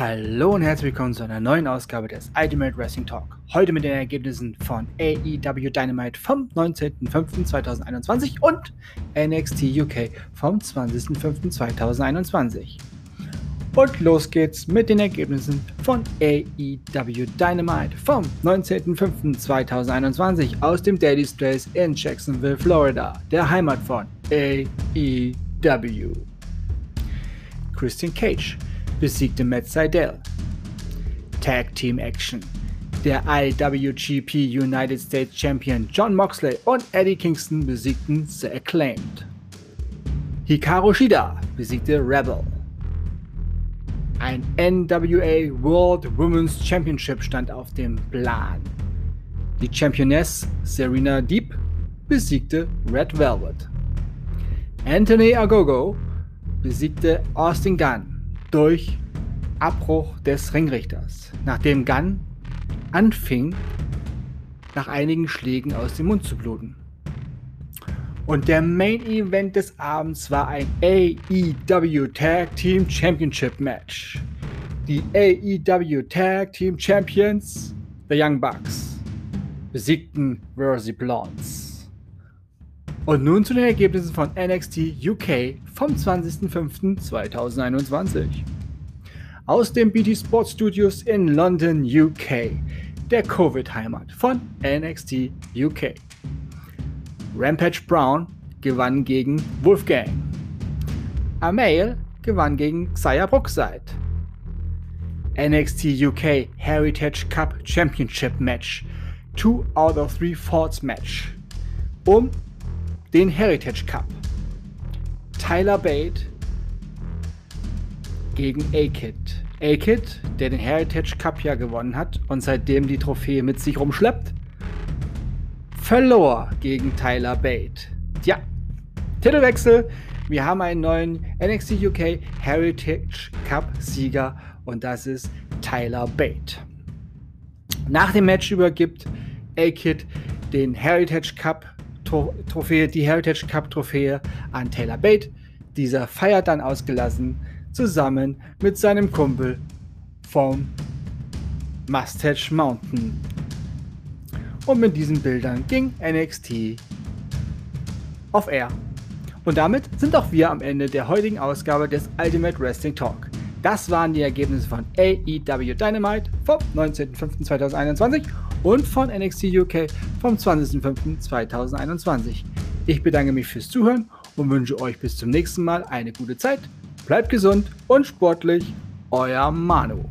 Hallo und herzlich willkommen zu einer neuen Ausgabe des Ultimate Wrestling Talk. Heute mit den Ergebnissen von AEW Dynamite vom 19.05.2021 und NXT UK vom 20.05.2021. Und los geht's mit den Ergebnissen von AEW Dynamite vom 19.05.2021 aus dem Daily Strays in Jacksonville, Florida, der Heimat von AEW. Christian Cage besiegte Matt Seidel. Tag Team Action. Der IWGP United States Champion John Moxley und Eddie Kingston besiegten The Acclaimed. Hikaru Shida besiegte Rebel. Ein NWA World Women's Championship stand auf dem Plan. Die Championess Serena Deep besiegte Red Velvet. Anthony Agogo besiegte Austin Gunn durch Abbruch des Ringrichters, nachdem Gunn anfing, nach einigen Schlägen aus dem Mund zu bluten. Und der Main Event des Abends war ein AEW Tag Team Championship Match. Die AEW Tag Team Champions, The Young Bucks, besiegten Versi Blondes. Und nun zu den Ergebnissen von NXT UK vom 20.05.2021. Aus den BT Sports Studios in London, UK, der Covid-Heimat von NXT UK. Rampage Brown gewann gegen Wolfgang. Amail gewann gegen Xia Brookside. NXT UK Heritage Cup Championship Match. Two out of three falls Match. Um den Heritage Cup. Tyler Bate gegen A-Kid. A-Kid, der den Heritage Cup ja gewonnen hat und seitdem die Trophäe mit sich rumschleppt, verlor gegen Tyler Bate. Tja, Titelwechsel. Wir haben einen neuen NXT UK Heritage Cup Sieger und das ist Tyler Bate. Nach dem Match übergibt A-Kid den Heritage Cup Trophäe, die Heritage Cup Trophäe an Taylor Bate. Dieser feiert dann ausgelassen zusammen mit seinem Kumpel vom Mustache Mountain und mit diesen Bildern ging NXT auf Air. Und damit sind auch wir am Ende der heutigen Ausgabe des Ultimate Wrestling Talk. Das waren die Ergebnisse von AEW Dynamite vom 19.05.2021 und von NXT UK vom 20.05.2021. Ich bedanke mich fürs Zuhören und wünsche euch bis zum nächsten Mal eine gute Zeit. Bleibt gesund und sportlich, euer Manu.